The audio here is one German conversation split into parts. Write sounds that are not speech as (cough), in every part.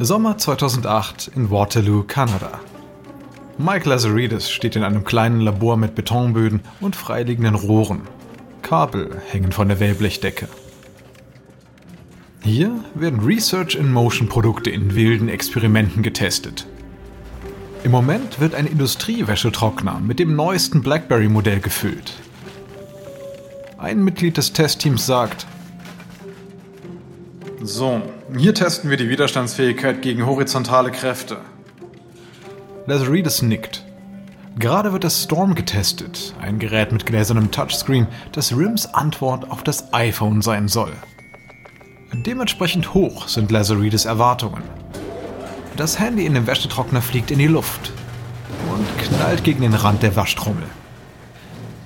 Sommer 2008 in Waterloo, Kanada. Mike Lazaridis steht in einem kleinen Labor mit Betonböden und freiliegenden Rohren. Kabel hängen von der Wellblechdecke. Hier werden Research in Motion Produkte in wilden Experimenten getestet. Im Moment wird ein Industriewäschetrockner mit dem neuesten BlackBerry-Modell gefüllt. Ein Mitglied des Testteams sagt, so, hier testen wir die Widerstandsfähigkeit gegen horizontale Kräfte. Lazaridis nickt. Gerade wird das Storm getestet, ein Gerät mit gläsernem Touchscreen, das Rims Antwort auf das iPhone sein soll. Dementsprechend hoch sind Lazaridis Erwartungen. Das Handy in dem Wäschetrockner fliegt in die Luft und knallt gegen den Rand der Waschtrommel.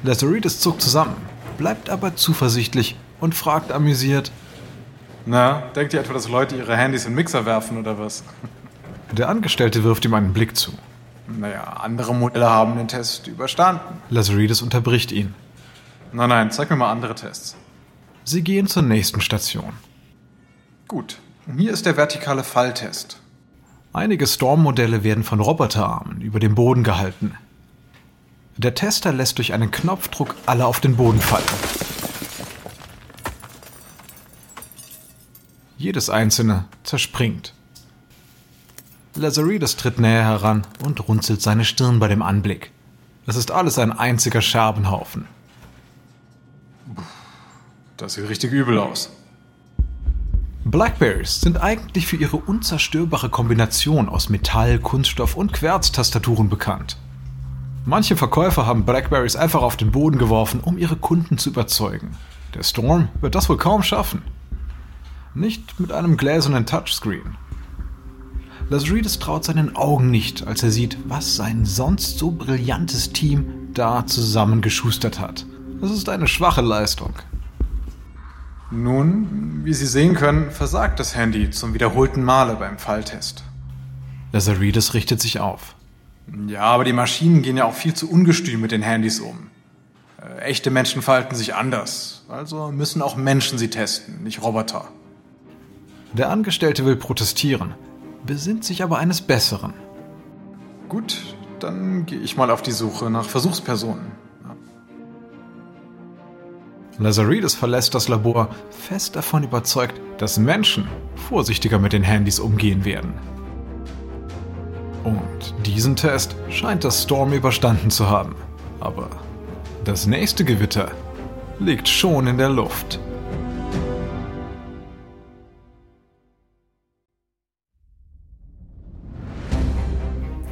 Lazaridis zuckt zusammen, bleibt aber zuversichtlich und fragt amüsiert, na, denkt ihr etwa, dass Leute ihre Handys in Mixer werfen oder was? (laughs) Der Angestellte wirft ihm einen Blick zu. Naja, andere Modelle haben den Test überstanden. Lazaridis unterbricht ihn. Nein, nein, zeig mir mal andere Tests. Sie gehen zur nächsten Station. Gut, hier ist der vertikale Falltest. Einige Storm-Modelle werden von Roboterarmen über dem Boden gehalten. Der Tester lässt durch einen Knopfdruck alle auf den Boden fallen. Jedes einzelne zerspringt. Lazaridis tritt näher heran und runzelt seine Stirn bei dem Anblick. Es ist alles ein einziger Scherbenhaufen. Das sieht richtig übel aus. Blackberries sind eigentlich für ihre unzerstörbare Kombination aus Metall, Kunststoff und Quarz-Tastaturen bekannt. Manche Verkäufer haben Blackberries einfach auf den Boden geworfen, um ihre Kunden zu überzeugen. Der Storm wird das wohl kaum schaffen. Nicht mit einem gläsernen Touchscreen. Lazaridis traut seinen Augen nicht, als er sieht, was sein sonst so brillantes Team da zusammengeschustert hat. Das ist eine schwache Leistung. Nun, wie Sie sehen können, versagt das Handy zum wiederholten Male beim Falltest. Lazaridis richtet sich auf. Ja, aber die Maschinen gehen ja auch viel zu ungestüm mit den Handys um. Äh, echte Menschen verhalten sich anders. Also müssen auch Menschen sie testen, nicht Roboter. Der Angestellte will protestieren, besinnt sich aber eines Besseren. Gut, dann gehe ich mal auf die Suche nach Versuchspersonen. Lazaridis verlässt das Labor, fest davon überzeugt, dass Menschen vorsichtiger mit den Handys umgehen werden. Und diesen Test scheint das Storm überstanden zu haben. Aber das nächste Gewitter liegt schon in der Luft.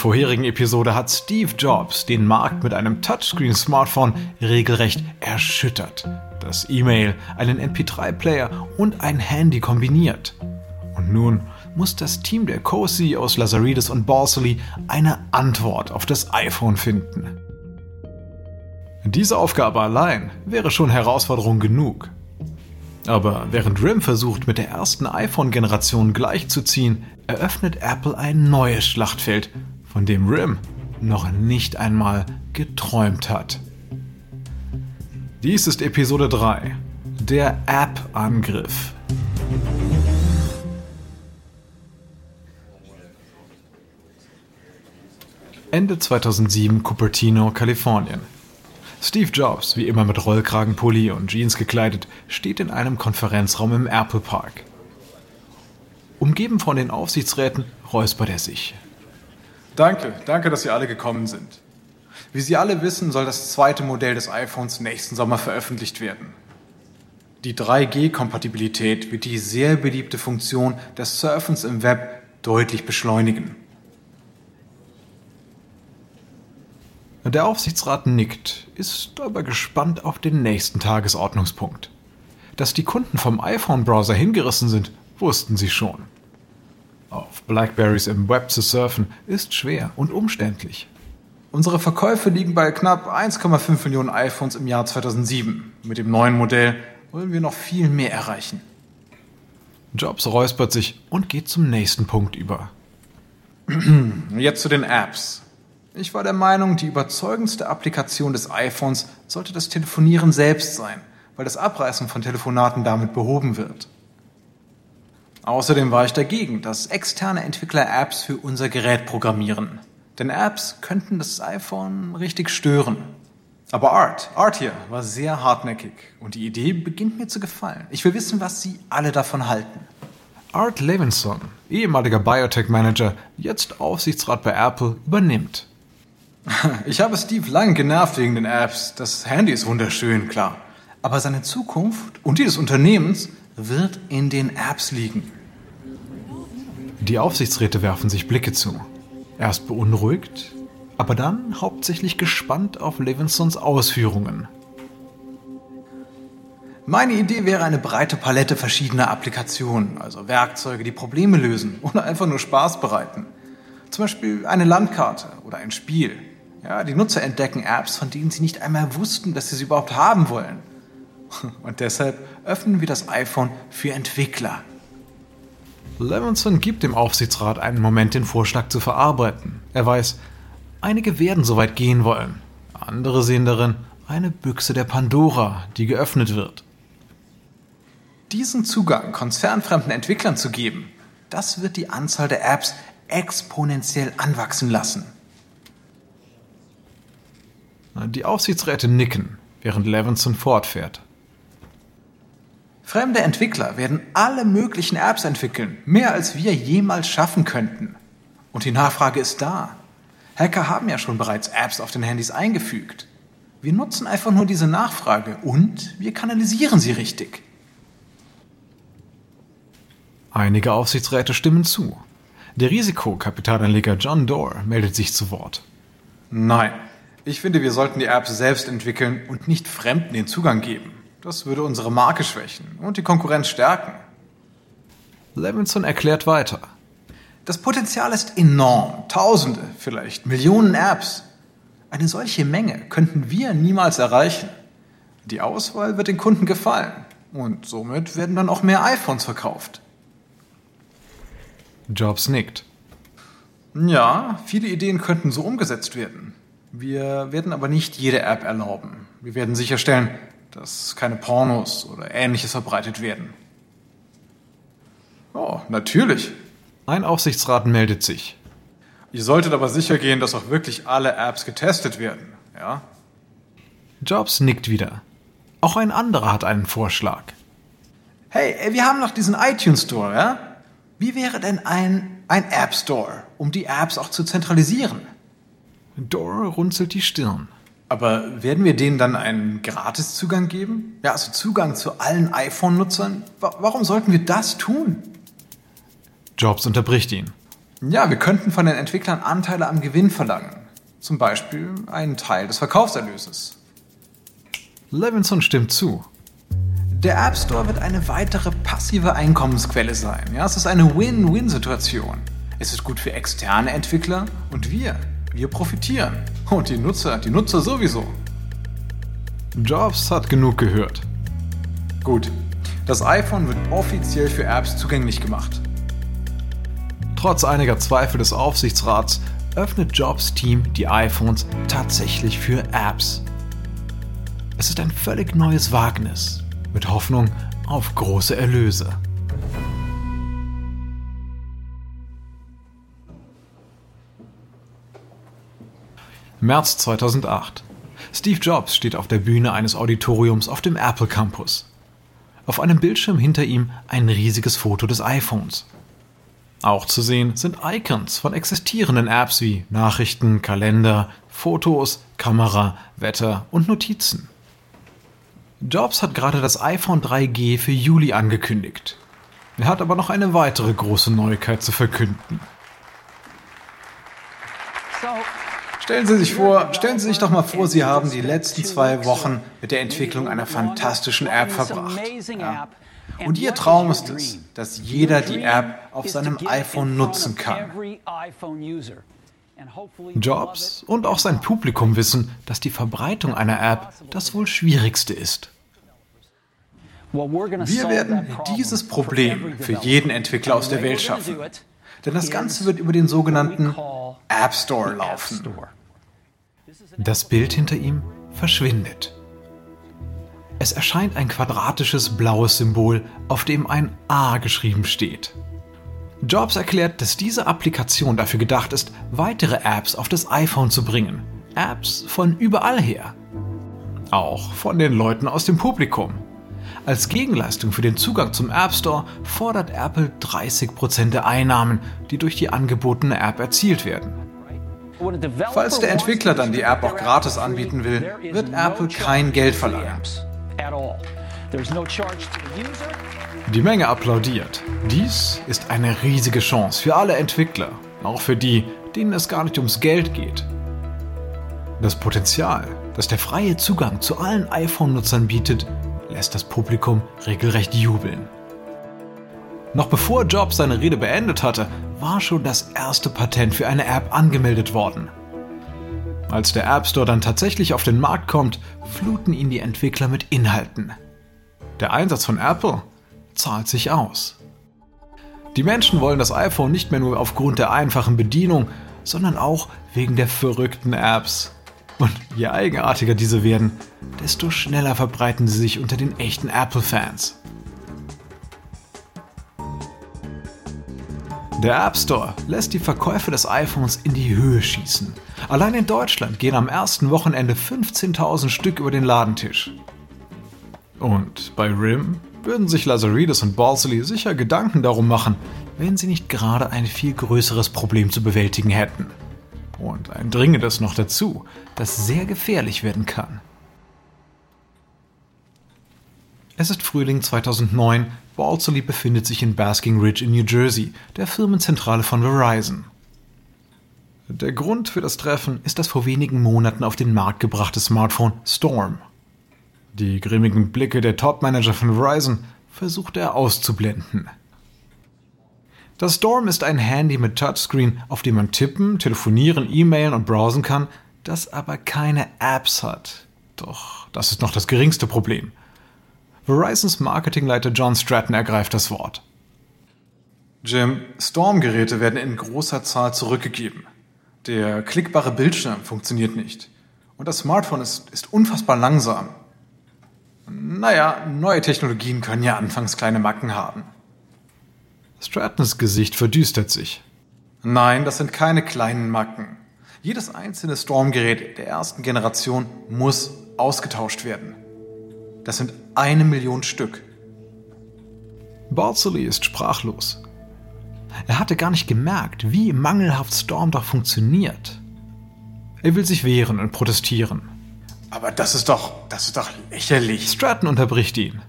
Vorherigen Episode hat Steve Jobs den Markt mit einem Touchscreen-Smartphone regelrecht erschüttert, das E-Mail, einen MP3-Player und ein Handy kombiniert. Und nun muss das Team der Co-CEOs Lazaridis und Borsely eine Antwort auf das iPhone finden. Diese Aufgabe allein wäre schon Herausforderung genug. Aber während RIM versucht, mit der ersten iPhone-Generation gleichzuziehen, eröffnet Apple ein neues Schlachtfeld, von dem Rim noch nicht einmal geträumt hat. Dies ist Episode 3, der App-Angriff. Ende 2007 Cupertino, Kalifornien. Steve Jobs, wie immer mit Rollkragenpulli und Jeans gekleidet, steht in einem Konferenzraum im Apple Park. Umgeben von den Aufsichtsräten räuspert er sich. Danke, danke, dass Sie alle gekommen sind. Wie Sie alle wissen, soll das zweite Modell des iPhones nächsten Sommer veröffentlicht werden. Die 3G-Kompatibilität wird die sehr beliebte Funktion des Surfens im Web deutlich beschleunigen. Der Aufsichtsrat nickt, ist aber gespannt auf den nächsten Tagesordnungspunkt. Dass die Kunden vom iPhone-Browser hingerissen sind, wussten sie schon. Blackberries im Web zu surfen ist schwer und umständlich. Unsere Verkäufe liegen bei knapp 1,5 Millionen iPhones im Jahr 2007. Mit dem neuen Modell wollen wir noch viel mehr erreichen. Jobs räuspert sich und geht zum nächsten Punkt über. (clears throat) Jetzt zu den Apps. Ich war der Meinung, die überzeugendste Applikation des iPhones sollte das Telefonieren selbst sein, weil das Abreißen von Telefonaten damit behoben wird. Außerdem war ich dagegen, dass externe Entwickler Apps für unser Gerät programmieren. Denn Apps könnten das iPhone richtig stören. Aber Art, Art hier, war sehr hartnäckig und die Idee beginnt mir zu gefallen. Ich will wissen, was Sie alle davon halten. Art Levinson, ehemaliger Biotech-Manager, jetzt Aufsichtsrat bei Apple, übernimmt. (laughs) Ich habe Steve lang genervt wegen den Apps. Das Handy ist wunderschön, klar. Aber seine Zukunft und die des Unternehmens wird in den Apps liegen. Die Aufsichtsräte werfen sich Blicke zu. Erst beunruhigt, aber dann hauptsächlich gespannt auf Levinsons Ausführungen. Meine Idee wäre eine breite Palette verschiedener Applikationen, also Werkzeuge, die Probleme lösen (laughs) oder einfach nur Spaß bereiten. Zum Beispiel eine Landkarte oder ein Spiel. Ja, die Nutzer entdecken Apps, von denen sie nicht einmal wussten, dass sie sie überhaupt haben wollen. Und deshalb öffnen wir das iPhone für Entwickler. Levinson gibt dem Aufsichtsrat einen Moment, den Vorschlag zu verarbeiten. Er weiß, einige werden so weit gehen wollen. Andere sehen darin eine Büchse der Pandora, die geöffnet wird. Diesen Zugang konzernfremden Entwicklern zu geben, das wird die Anzahl der Apps exponentiell anwachsen lassen. Die Aufsichtsräte nicken, während Levinson fortfährt. Fremde Entwickler werden alle möglichen Apps entwickeln, mehr als wir jemals schaffen könnten. Und die Nachfrage ist da. Hacker haben ja schon bereits Apps auf den Handys eingefügt. Wir nutzen einfach nur diese Nachfrage und wir kanalisieren sie richtig. Einige Aufsichtsräte stimmen zu. Der Risikokapitalanleger John Doerr meldet sich zu Wort. Nein, ich finde, wir sollten die Apps selbst entwickeln und nicht Fremden den Zugang geben. Das würde unsere Marke schwächen und die Konkurrenz stärken. Levinson erklärt weiter. Das Potenzial ist enorm. Tausende, vielleicht Millionen Apps. Eine solche Menge könnten wir niemals erreichen. Die Auswahl wird den Kunden gefallen und somit werden dann auch mehr iPhones verkauft. Jobs nickt. Ja, viele Ideen könnten so umgesetzt werden. Wir werden aber nicht jede App erlauben. Wir werden sicherstellen, dass keine Pornos oder ähnliches verbreitet werden. Oh, natürlich. Ein Aufsichtsrat meldet sich. Ihr solltet aber sicher gehen, dass auch wirklich alle Apps getestet werden, ja? Jobs nickt wieder. Auch ein anderer hat einen Vorschlag. Hey, wir haben noch diesen iTunes Store, ja? Wie wäre denn ein, ein App Store, um die Apps auch zu zentralisieren? Dora runzelt die Stirn. Aber werden wir denen dann einen Gratiszugang geben? Ja, also Zugang zu allen iPhone-Nutzern? Warum sollten wir das tun? Jobs unterbricht ihn. Ja, wir könnten von den Entwicklern Anteile am Gewinn verlangen. Zum Beispiel einen Teil des Verkaufserlöses. Levinson stimmt zu. Der App Store wird eine weitere passive Einkommensquelle sein. Ja, es ist eine Win-Win-Situation. Es ist gut für externe Entwickler und wir, wir profitieren. Und die Nutzer, die Nutzer sowieso. Jobs hat genug gehört. Gut. Das iPhone wird offiziell für Apps zugänglich gemacht. Trotz einiger Zweifel des Aufsichtsrats öffnet Jobs Team die iPhones tatsächlich für Apps. Es ist ein völlig neues Wagnis mit Hoffnung auf große Erlöse. März 2008. Steve Jobs steht auf der Bühne eines Auditoriums auf dem Apple Campus. Auf einem Bildschirm hinter ihm ein riesiges Foto des iPhones. Auch zu sehen sind Icons von existierenden Apps wie Nachrichten, Kalender, Fotos, Kamera, Wetter und Notizen. Jobs hat gerade das iPhone 3G für Juli angekündigt. Er hat aber noch eine weitere große Neuigkeit zu verkünden. Stellen Sie sich vor, stellen Sie sich doch mal vor, Sie haben die letzten zwei Wochen mit der Entwicklung einer fantastischen App verbracht. Ja. Und ihr Traum ist es, dass jeder die App auf seinem iPhone nutzen kann. Jobs und auch sein Publikum wissen, dass die Verbreitung einer App das wohl schwierigste ist. Wir werden dieses Problem für jeden Entwickler aus der Welt schaffen. Denn das Ganze wird über den sogenannten App Store laufen. Das Bild hinter ihm verschwindet. Es erscheint ein quadratisches blaues Symbol, auf dem ein A geschrieben steht. Jobs erklärt, dass diese Applikation dafür gedacht ist, weitere Apps auf das iPhone zu bringen. Apps von überall her. Auch von den Leuten aus dem Publikum. Als Gegenleistung für den Zugang zum App Store fordert Apple 30% der Einnahmen, die durch die angebotene App erzielt werden. Falls der Entwickler dann die App auch gratis anbieten will, wird Apple kein Geld verlangen. Die Menge applaudiert. Dies ist eine riesige Chance für alle Entwickler, auch für die, denen es gar nicht ums Geld geht. Das Potenzial, das der freie Zugang zu allen iPhone-Nutzern bietet, lässt das Publikum regelrecht jubeln. Noch bevor Jobs seine Rede beendet hatte, war schon das erste Patent für eine App angemeldet worden. Als der App Store dann tatsächlich auf den Markt kommt, fluten ihn die Entwickler mit Inhalten. Der Einsatz von Apple zahlt sich aus. Die Menschen wollen das iPhone nicht mehr nur aufgrund der einfachen Bedienung, sondern auch wegen der verrückten Apps. Und je eigenartiger diese werden, desto schneller verbreiten sie sich unter den echten Apple-Fans. Der App Store lässt die Verkäufe des iPhones in die Höhe schießen. Allein in Deutschland gehen am ersten Wochenende 15.000 Stück über den Ladentisch. Und bei RIM würden sich Lazaridis und Balsley sicher Gedanken darum machen, wenn sie nicht gerade ein viel größeres Problem zu bewältigen hätten. Und ein dringendes noch dazu, das sehr gefährlich werden kann. Es ist Frühling 2009, Balsley befindet sich in Basking Ridge in New Jersey, der Firmenzentrale von Verizon. Der Grund für das Treffen ist das vor wenigen Monaten auf den Markt gebrachte Smartphone Storm. Die grimmigen Blicke der Topmanager von Verizon versucht er auszublenden. Das Storm ist ein Handy mit Touchscreen, auf dem man tippen, telefonieren, e-mailen und browsen kann, das aber keine Apps hat. Doch das ist noch das geringste Problem. Verizons Marketingleiter John Stratton ergreift das Wort. Jim, Storm-Geräte werden in großer Zahl zurückgegeben. Der klickbare Bildschirm funktioniert nicht. Und das Smartphone ist, ist unfassbar langsam. Naja, neue Technologien können ja anfangs kleine Macken haben. Strattons Gesicht verdüstert sich. Nein, das sind keine kleinen Macken. Jedes einzelne Storm-Gerät der ersten Generation muss ausgetauscht werden. Das sind eine Million Stück. Balsley ist sprachlos. Er hatte gar nicht gemerkt, wie mangelhaft Storm doch funktioniert. Er will sich wehren und protestieren. Aber das ist doch, das ist doch lächerlich. Stratton unterbricht ihn.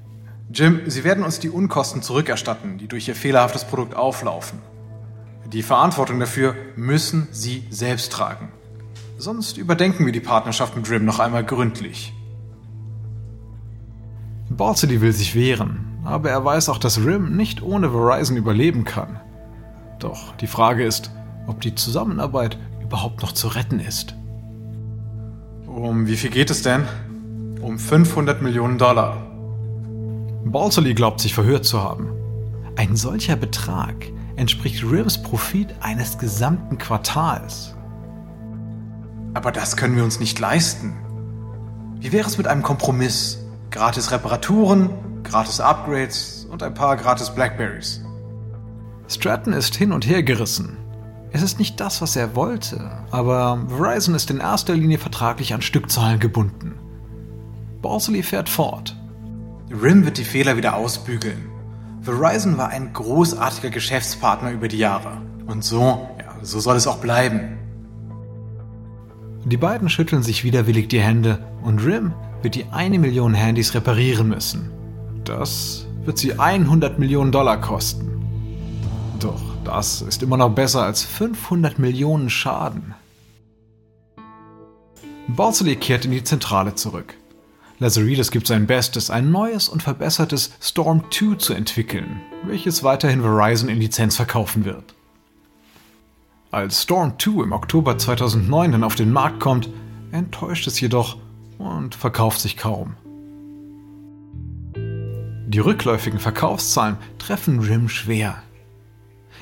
Jim, Sie werden uns die Unkosten zurückerstatten, die durch Ihr fehlerhaftes Produkt auflaufen. Die Verantwortung dafür müssen Sie selbst tragen. Sonst überdenken wir die Partnerschaft mit RIM noch einmal gründlich. Balsillie will sich wehren, aber er weiß auch, dass RIM nicht ohne Verizon überleben kann. Doch die Frage ist, ob die Zusammenarbeit überhaupt noch zu retten ist. Um wie viel geht es denn? Um 500 Millionen Dollar. Balsley glaubt sich verhört zu haben. Ein solcher Betrag entspricht Rims Profit eines gesamten Quartals. Aber das können wir uns nicht leisten. Wie wäre es mit einem Kompromiss? Gratis Reparaturen, gratis Upgrades und ein paar gratis Blackberries. Stratton ist hin und her gerissen. Es ist nicht das, was er wollte, aber Verizon ist in erster Linie vertraglich an Stückzahlen gebunden. Borsley fährt fort. RIM wird die Fehler wieder ausbügeln. Verizon war ein großartiger Geschäftspartner über die Jahre. Und so, ja, so soll es auch bleiben. Die beiden schütteln sich widerwillig die Hände und RIM wird die eine Million Handys reparieren müssen. Das wird sie 100 Millionen Dollar kosten. Doch das ist immer noch besser als 500 Millionen Schaden. Balsley kehrt in die Zentrale zurück. Lazaridis gibt sein Bestes, ein neues und verbessertes Storm 2 zu entwickeln, welches weiterhin Verizon in Lizenz verkaufen wird. Als Storm 2 im Oktober 2009 dann auf den Markt kommt, enttäuscht es jedoch und verkauft sich kaum. Die rückläufigen Verkaufszahlen treffen RIM schwer.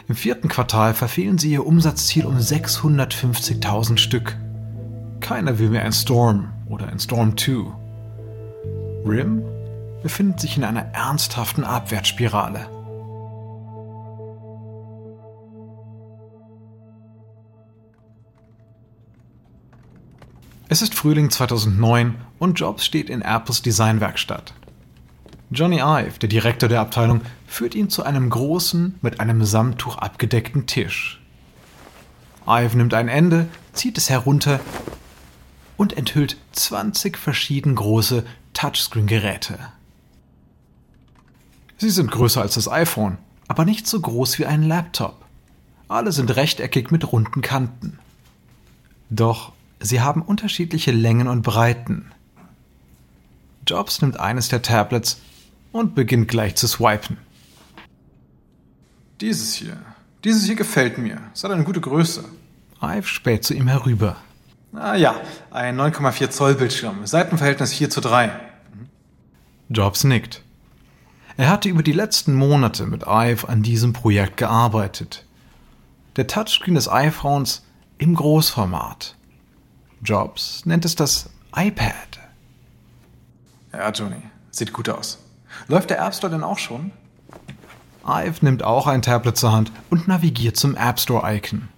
Im vierten Quartal verfehlen sie ihr Umsatzziel um 650.000 Stück. Keiner will mehr ein Storm oder ein Storm 2. RIM befindet sich in einer ernsthaften Abwärtsspirale. Es ist Frühling 2009 und Jobs steht in Apples Designwerkstatt. Johnny Ive, der Direktor der Abteilung, führt ihn zu einem großen, mit einem Samttuch abgedeckten Tisch. Ive nimmt ein Ende, zieht es herunter und enthüllt 20 verschieden große Touchscreen-Geräte. Sie sind größer als das iPhone, aber nicht so groß wie ein Laptop. Alle sind rechteckig mit runden Kanten. Doch Sie haben unterschiedliche Längen und Breiten. Jobs nimmt eines der Tablets und beginnt gleich zu swipen. Dieses hier. Dieses hier gefällt mir. Es hat eine gute Größe. Ive späht zu ihm herüber. Ah ja, ein 9,4 Zoll Bildschirm. Seitenverhältnis 4 zu 3. Jobs nickt. Er hatte über die letzten Monate mit Ive an diesem Projekt gearbeitet. Der Touchscreen des iPhones im Großformat. Jobs nennt es das iPad. Ja, Johnny, sieht gut aus. Läuft der App Store denn auch schon? Ive nimmt auch ein Tablet zur Hand und navigiert zum App Store-Icon.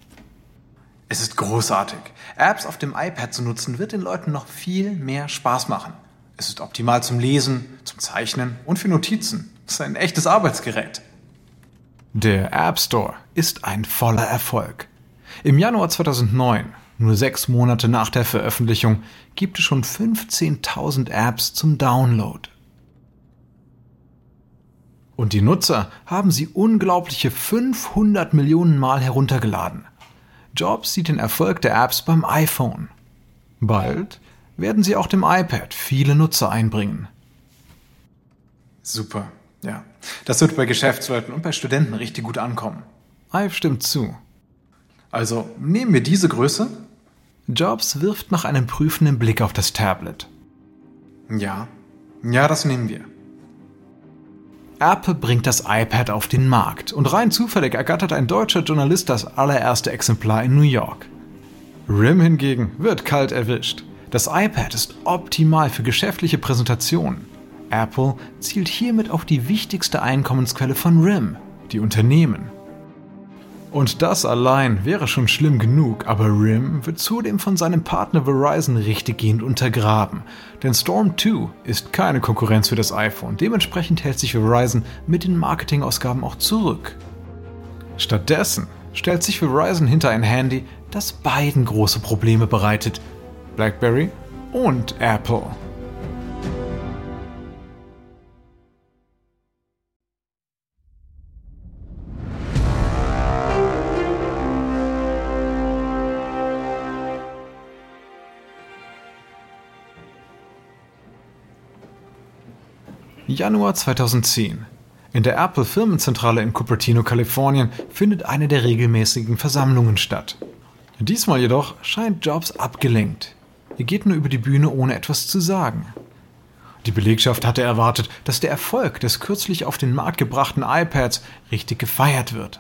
Es ist großartig. Apps auf dem iPad zu nutzen, wird den Leuten noch viel mehr Spaß machen. Es ist optimal zum Lesen, zum Zeichnen und für Notizen. Es ist ein echtes Arbeitsgerät. Der App Store ist ein voller Erfolg. Im Januar 2009 nur sechs Monate nach der Veröffentlichung gibt es schon 15.000 Apps zum Download. Und die Nutzer haben sie unglaubliche 500 Millionen Mal heruntergeladen. Jobs sieht den Erfolg der Apps beim iPhone. Bald werden sie auch dem iPad viele Nutzer einbringen. Super, ja. Das wird bei Geschäftsleuten und bei Studenten richtig gut ankommen. Ive stimmt zu. Also nehmen wir diese Größe Jobs wirft noch einen prüfenden Blick auf das Tablet. Ja, ja, das nehmen wir. Apple bringt das iPad auf den Markt und rein zufällig ergattert ein deutscher Journalist das allererste Exemplar in New York. RIM hingegen wird kalt erwischt. Das iPad ist optimal für geschäftliche Präsentationen. Apple zielt hiermit auf die wichtigste Einkommensquelle von RIM, die Unternehmen. Und das allein wäre schon schlimm genug, aber RIM wird zudem von seinem Partner Verizon richtiggehend untergraben. Denn Storm 2 ist keine Konkurrenz für das iPhone, dementsprechend hält sich Verizon mit den Marketingausgaben auch zurück. Stattdessen stellt sich Verizon hinter ein Handy, das beiden große Probleme bereitet, BlackBerry und Apple. Januar 2010. In der Apple Firmenzentrale in Cupertino, Kalifornien, findet eine der regelmäßigen Versammlungen statt. Diesmal jedoch scheint Jobs abgelenkt. Er geht nur über die Bühne, ohne etwas zu sagen. Die Belegschaft hatte erwartet, dass der Erfolg des kürzlich auf den Markt gebrachten iPads richtig gefeiert wird.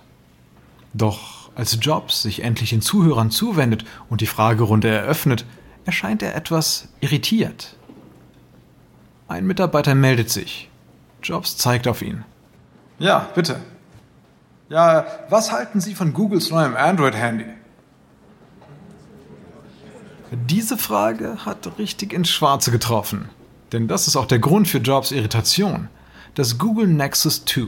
Doch als Jobs sich endlich den Zuhörern zuwendet und die Fragerunde eröffnet, erscheint er etwas irritiert. Ein Mitarbeiter meldet sich. Jobs zeigt auf ihn. Ja, bitte. Ja, was halten Sie von Googles neuem Android-Handy? Diese Frage hat richtig ins Schwarze getroffen. Denn das ist auch der Grund für Jobs Irritation. Das Google Nexus 2.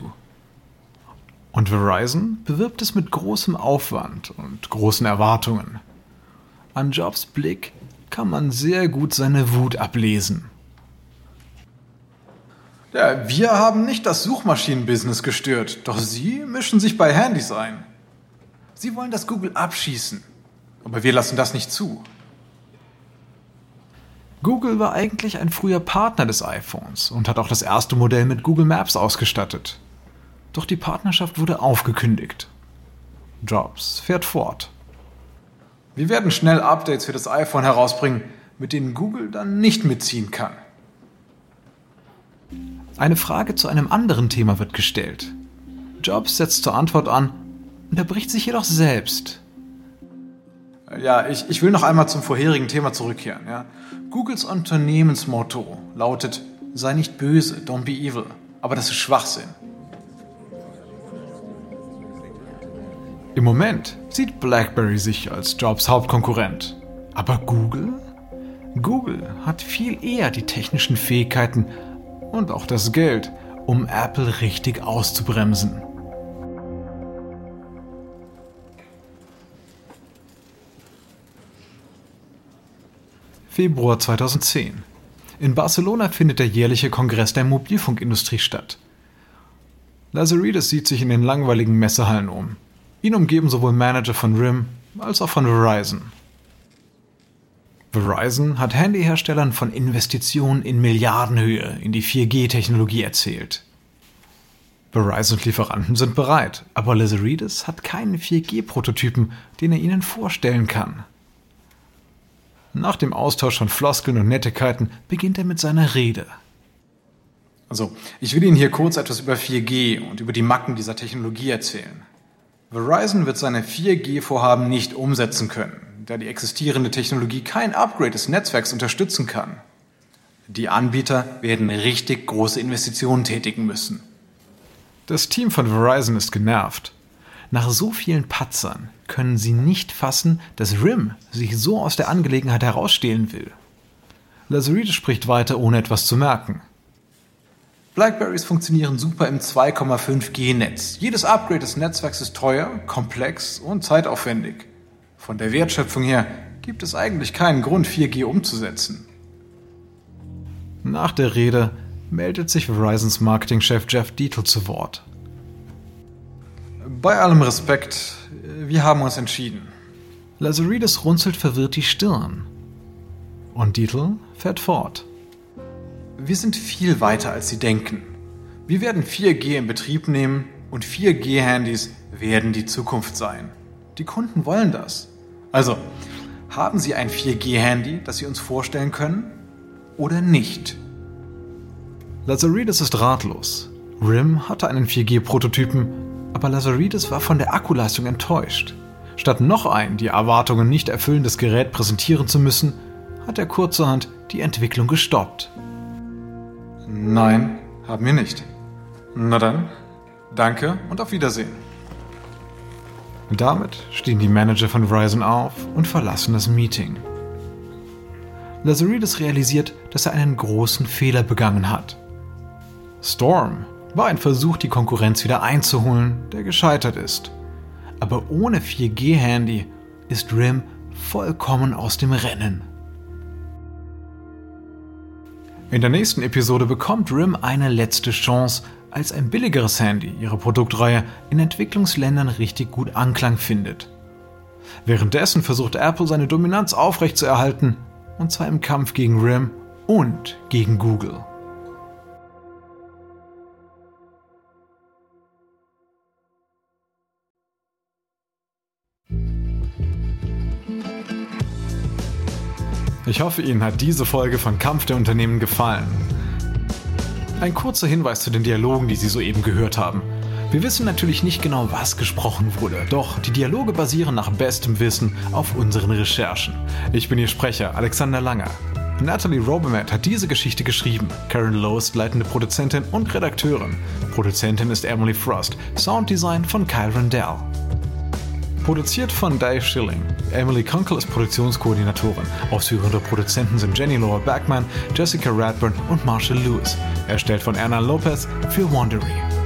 Und Verizon bewirbt es mit großem Aufwand und großen Erwartungen. An Jobs Blick kann man sehr gut seine Wut ablesen. Ja, wir haben nicht das Suchmaschinenbusiness gestört, doch Sie mischen sich bei Handys ein. Sie wollen das Google abschießen, aber wir lassen das nicht zu. Google war eigentlich ein früher Partner des iPhones und hat auch das erste Modell mit Google Maps ausgestattet. Doch die Partnerschaft wurde aufgekündigt. Jobs fährt fort. Wir werden schnell Updates für das iPhone herausbringen, mit denen Google dann nicht mitziehen kann. Eine Frage zu einem anderen Thema wird gestellt. Jobs setzt zur Antwort an, unterbricht sich jedoch selbst. Ja, ich, ich will noch einmal zum vorherigen Thema zurückkehren. Ja. Googles Unternehmensmotto lautet, sei nicht böse, don't be evil. Aber das ist Schwachsinn. Im Moment sieht BlackBerry sich als Jobs Hauptkonkurrent. Aber Google? Google hat viel eher die technischen Fähigkeiten und auch das Geld, um Apple richtig auszubremsen. Februar 2010. In Barcelona findet der jährliche Kongress der Mobilfunkindustrie statt. Lazaridis sieht sich in den langweiligen Messehallen um. Ihn umgeben sowohl Manager von RIM als auch von Verizon. Verizon hat Handyherstellern von Investitionen in Milliardenhöhe in die 4G-Technologie erzählt. Verizons Lieferanten sind bereit, aber Lazaridis hat keinen 4G-Prototypen, den er ihnen vorstellen kann. Nach dem Austausch von Floskeln und Nettigkeiten beginnt er mit seiner Rede. Also, ich will Ihnen hier kurz etwas über 4G und über die Macken dieser Technologie erzählen. Verizon wird seine 4G-Vorhaben nicht umsetzen können, da die existierende Technologie kein Upgrade des Netzwerks unterstützen kann. Die Anbieter werden richtig große Investitionen tätigen müssen. Das Team von Verizon ist genervt. Nach so vielen Patzern können sie nicht fassen, dass Rim sich so aus der Angelegenheit herausstehlen will. Lazaridis spricht weiter, ohne etwas zu merken. Blackberries funktionieren super im 2,5G-Netz. Jedes Upgrade des Netzwerks ist teuer, komplex und zeitaufwendig. Von der Wertschöpfung her gibt es eigentlich keinen Grund, 4G umzusetzen. Nach der Rede meldet sich Verizons Marketingchef Jeff Dietl zu Wort. Bei allem Respekt, wir haben uns entschieden. Lazaridis runzelt verwirrt die Stirn. Und Dietl fährt fort. Wir sind viel weiter, als Sie denken. Wir werden 4G in Betrieb nehmen und 4G-Handys werden die Zukunft sein. Die Kunden wollen das. Also, haben Sie ein 4G-Handy, das Sie uns vorstellen können? Oder nicht? Lazaridis ist ratlos. RIM hatte einen 4G-Prototypen, aber Lazaridis war von der Akkuleistung enttäuscht. Statt noch ein die Erwartungen nicht erfüllendes Gerät präsentieren zu müssen, hat er kurzerhand die Entwicklung gestoppt. Nein, haben wir nicht. Na dann, danke und auf Wiedersehen. Damit stehen die Manager von Verizon auf und verlassen das Meeting. Lazaridis realisiert, dass er einen großen Fehler begangen hat. Storm war ein Versuch, die Konkurrenz wieder einzuholen, der gescheitert ist. Aber ohne 4G-Handy ist RIM vollkommen aus dem Rennen. In der nächsten Episode bekommt RIM eine letzte Chance, als ein billigeres Handy ihrer Produktreihe in Entwicklungsländern richtig gut Anklang findet. Währenddessen versucht Apple seine Dominanz aufrechtzuerhalten, und zwar im Kampf gegen RIM und gegen Google. Ich hoffe, Ihnen hat diese Folge von Kampf der Unternehmen gefallen. Ein kurzer Hinweis zu den Dialogen, die Sie soeben gehört haben. Wir wissen natürlich nicht genau, was gesprochen wurde, doch die Dialoge basieren nach bestem Wissen auf unseren Recherchen. Ich bin Ihr Sprecher, Alexander Langer. Natalie Robermatt hat diese Geschichte geschrieben. Karen Lowe ist leitende Produzentin und Redakteurin. Produzentin ist Emily Frost. Sounddesign von Kyle Rendell. Produziert von Dave Schilling. Emily Kunkel ist Produktionskoordinatorin. Ausführende Produzenten sind Jenny Laura Backman, Jessica Radburn und Marshall Lewis. Erstellt von Erna Lopez für Wandery.